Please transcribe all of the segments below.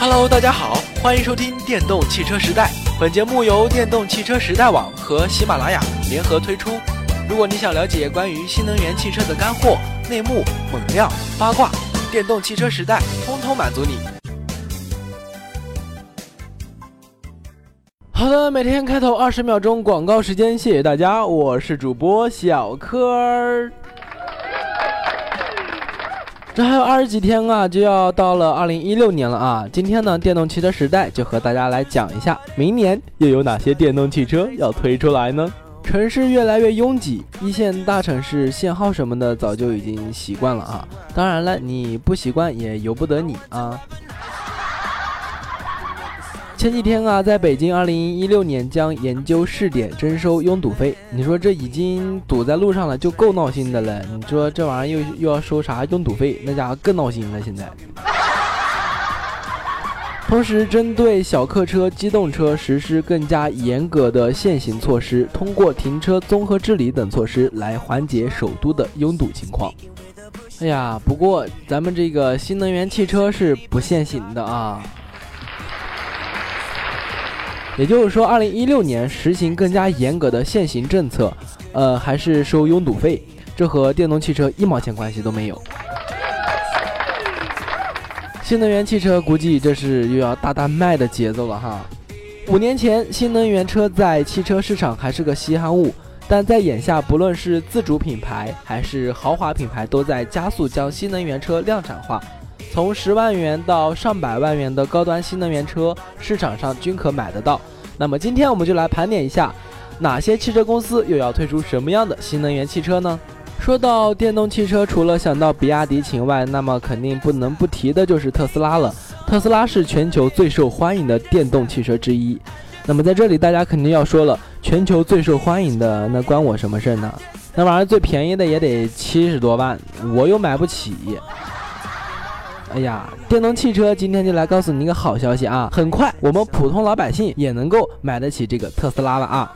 Hello，大家好，欢迎收听《电动汽车时代》。本节目由电动汽车时代网和喜马拉雅联合推出。如果你想了解关于新能源汽车的干货、内幕、猛料、八卦，电动汽车时代通通满足你。好的，每天开头二十秒钟广告时间，谢谢大家，我是主播小柯。这还有二十几天啊，就要到了二零一六年了啊！今天呢，电动汽车时代就和大家来讲一下，明年又有哪些电动汽车要推出来呢？城市越来越拥挤，一线大城市限号什么的早就已经习惯了啊。当然了，你不习惯也由不得你啊。前几天啊，在北京，二零一六年将研究试点征收拥堵费。你说这已经堵在路上了，就够闹心的了。你说这玩意儿又又要收啥拥堵费，那家伙更闹心了。现在，同时针对小客车、机动车实施更加严格的限行措施，通过停车综合治理等措施来缓解首都的拥堵情况。哎呀，不过咱们这个新能源汽车是不限行的啊。也就是说，二零一六年实行更加严格的限行政策，呃，还是收拥堵费，这和电动汽车一毛钱关系都没有。新能源汽车估计这是又要大大卖的节奏了哈。五年前，新能源车在汽车市场还是个稀罕物，但在眼下，不论是自主品牌还是豪华品牌，都在加速将新能源车量产化。从十万元到上百万元的高端新能源车，市场上均可买得到。那么今天我们就来盘点一下，哪些汽车公司又要推出什么样的新能源汽车呢？说到电动汽车，除了想到比亚迪秦外，那么肯定不能不提的就是特斯拉了。特斯拉是全球最受欢迎的电动汽车之一。那么在这里，大家肯定要说了，全球最受欢迎的，那关我什么事呢？那玩意儿最便宜的也得七十多万，我又买不起。哎呀，电动汽车今天就来告诉你一个好消息啊！很快我们普通老百姓也能够买得起这个特斯拉了啊！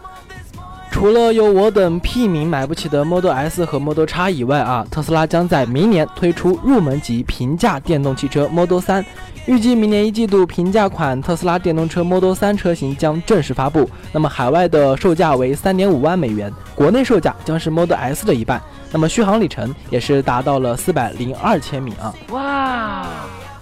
除了有我等屁民买不起的 Model S 和 Model X 以外啊，特斯拉将在明年推出入门级平价电动汽车 Model 3，预计明年一季度平价款特斯拉电动车 Model 3车型将正式发布。那么海外的售价为三点五万美元，国内售价将是 Model S 的一半。那么续航里程也是达到了四百零二千米啊！哇！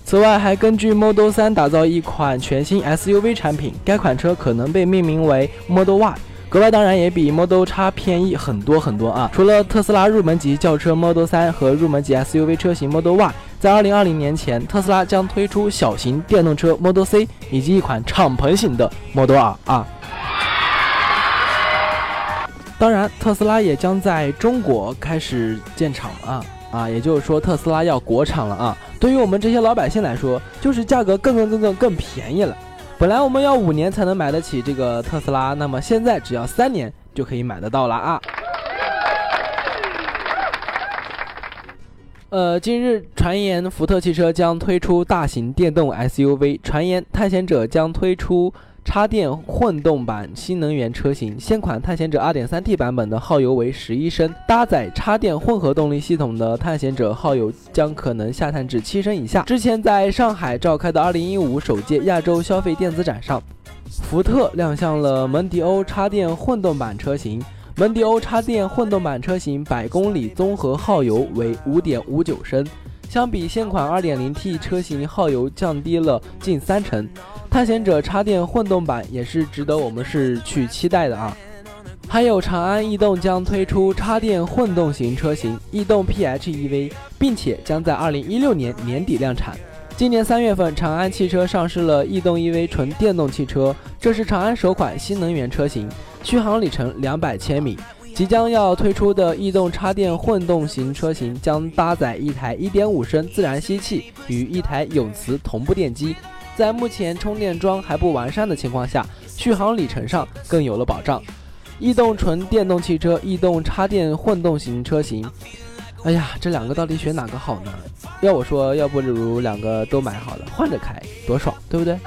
此外，还根据 Model 3打造一款全新 SUV 产品，该款车可能被命名为 Model Y，格外当然也比 Model X 便宜很多很多啊！除了特斯拉入门级轿车 Model 3和入门级 SUV 车型 Model Y，在二零二零年前，特斯拉将推出小型电动车 Model C 以及一款敞篷型的 Model R 啊！当然，特斯拉也将在中国开始建厂啊啊，也就是说，特斯拉要国产了啊。对于我们这些老百姓来说，就是价格更更更更更便宜了。本来我们要五年才能买得起这个特斯拉，那么现在只要三年就可以买得到了啊。呃，近日传言福特汽车将推出大型电动 SUV，传言探险者将推出。插电混动版新能源车型，现款探险者 2.3T 版本的耗油为十一升，搭载插电混合动力系统的探险者耗油将可能下探至七升以下。之前在上海召开的2015首届亚洲消费电子展上，福特亮相了蒙迪欧插电混动版车型。蒙迪欧插电混动版车型百公里综合耗油为5.59升。相比现款 2.0T 车型，耗油降低了近三成。探险者插电混动版也是值得我们是去期待的啊。还有长安逸动将推出插电混动型车型逸动 PHEV，并且将在2016年年底量产。今年三月份，长安汽车上市了逸动 EV 纯电动汽车，这是长安首款新能源车型，续航里程两百千米。即将要推出的逸动插电混动型车型将搭载一台1.5升自然吸气与一台永磁同步电机，在目前充电桩还不完善的情况下，续航里程上更有了保障。逸动纯电动汽车、逸动插电混动型车型，哎呀，这两个到底选哪个好呢？要我说，要不如两个都买好了，换着开，多爽，对不对？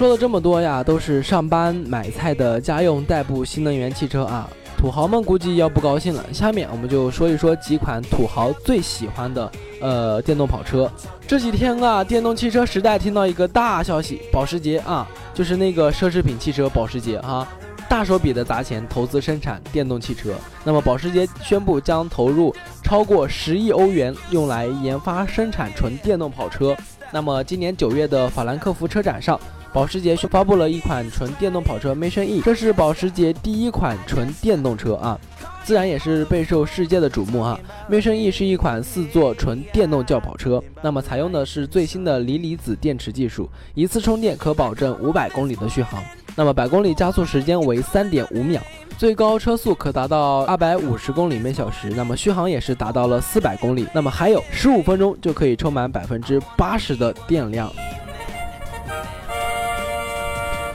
说了这么多呀，都是上班买菜的家用代步新能源汽车啊，土豪们估计要不高兴了。下面我们就说一说几款土豪最喜欢的呃电动跑车。这几天啊，电动汽车时代听到一个大消息，保时捷啊，就是那个奢侈品汽车保时捷哈。大手笔的砸钱投资生产电动汽车，那么保时捷宣布将投入超过十亿欧元用来研发生产纯电动跑车。那么今年九月的法兰克福车展上，保时捷发布了一款纯电动跑车 Mission E，这是保时捷第一款纯电动车啊，自然也是备受世界的瞩目啊。Mission E 是一款四座纯电动轿跑车，那么采用的是最新的锂离子电池技术，一次充电可保证五百公里的续航。那么百公里加速时间为三点五秒，最高车速可达到二百五十公里每小时。那么续航也是达到了四百公里。那么还有十五分钟就可以充满百分之八十的电量。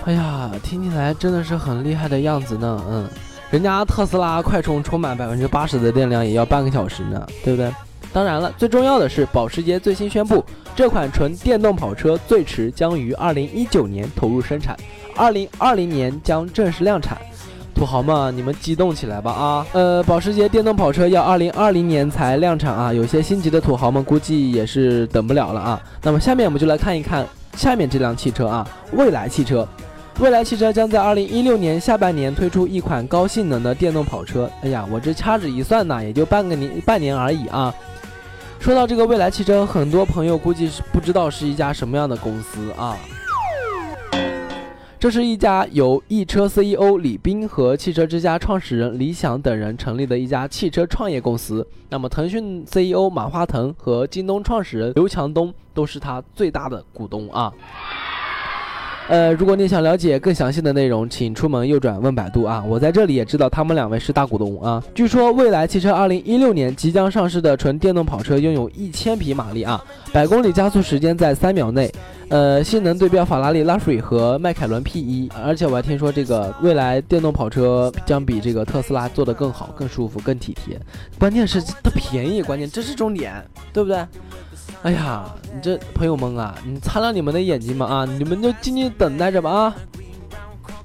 哎呀，听起来真的是很厉害的样子呢。嗯，人家特斯拉快充充满百分之八十的电量也要半个小时呢，对不对？当然了，最重要的是保时捷最新宣布，这款纯电动跑车最迟将于二零一九年投入生产。二零二零年将正式量产，土豪们，你们激动起来吧啊！呃，保时捷电动跑车要二零二零年才量产啊，有些心急的土豪们估计也是等不了了啊。那么下面我们就来看一看下面这辆汽车啊，蔚来汽车。未来汽车将在二零一六年下半年推出一款高性能的电动跑车。哎呀，我这掐指一算呢，也就半个年半年而已啊。说到这个未来汽车，很多朋友估计是不知道是一家什么样的公司啊。这是一家由易车 CEO 李斌和汽车之家创始人李想等人成立的一家汽车创业公司。那么，腾讯 CEO 马化腾和京东创始人刘强东都是他最大的股东啊。呃，如果你想了解更详细的内容，请出门右转问百度啊！我在这里也知道他们两位是大股东啊。据说蔚来汽车二零一六年即将上市的纯电动跑车拥有一千匹马力啊，百公里加速时间在三秒内，呃，性能对标法拉利拉水和迈凯伦 P1，而且我还听说这个蔚来电动跑车将比这个特斯拉做得更好、更舒服、更体贴，关键是它便宜，关键这是重点，对不对？哎呀，你这朋友们啊，你擦亮你们的眼睛吧啊！你们就静静等待着吧啊！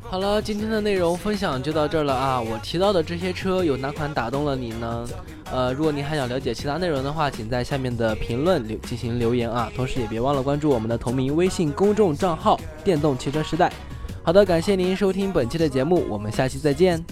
好了，今天的内容分享就到这儿了啊！我提到的这些车有哪款打动了你呢？呃，如果您还想了解其他内容的话，请在下面的评论留进行留言啊！同时也别忘了关注我们的同名微信公众账号“电动汽车时代”。好的，感谢您收听本期的节目，我们下期再见。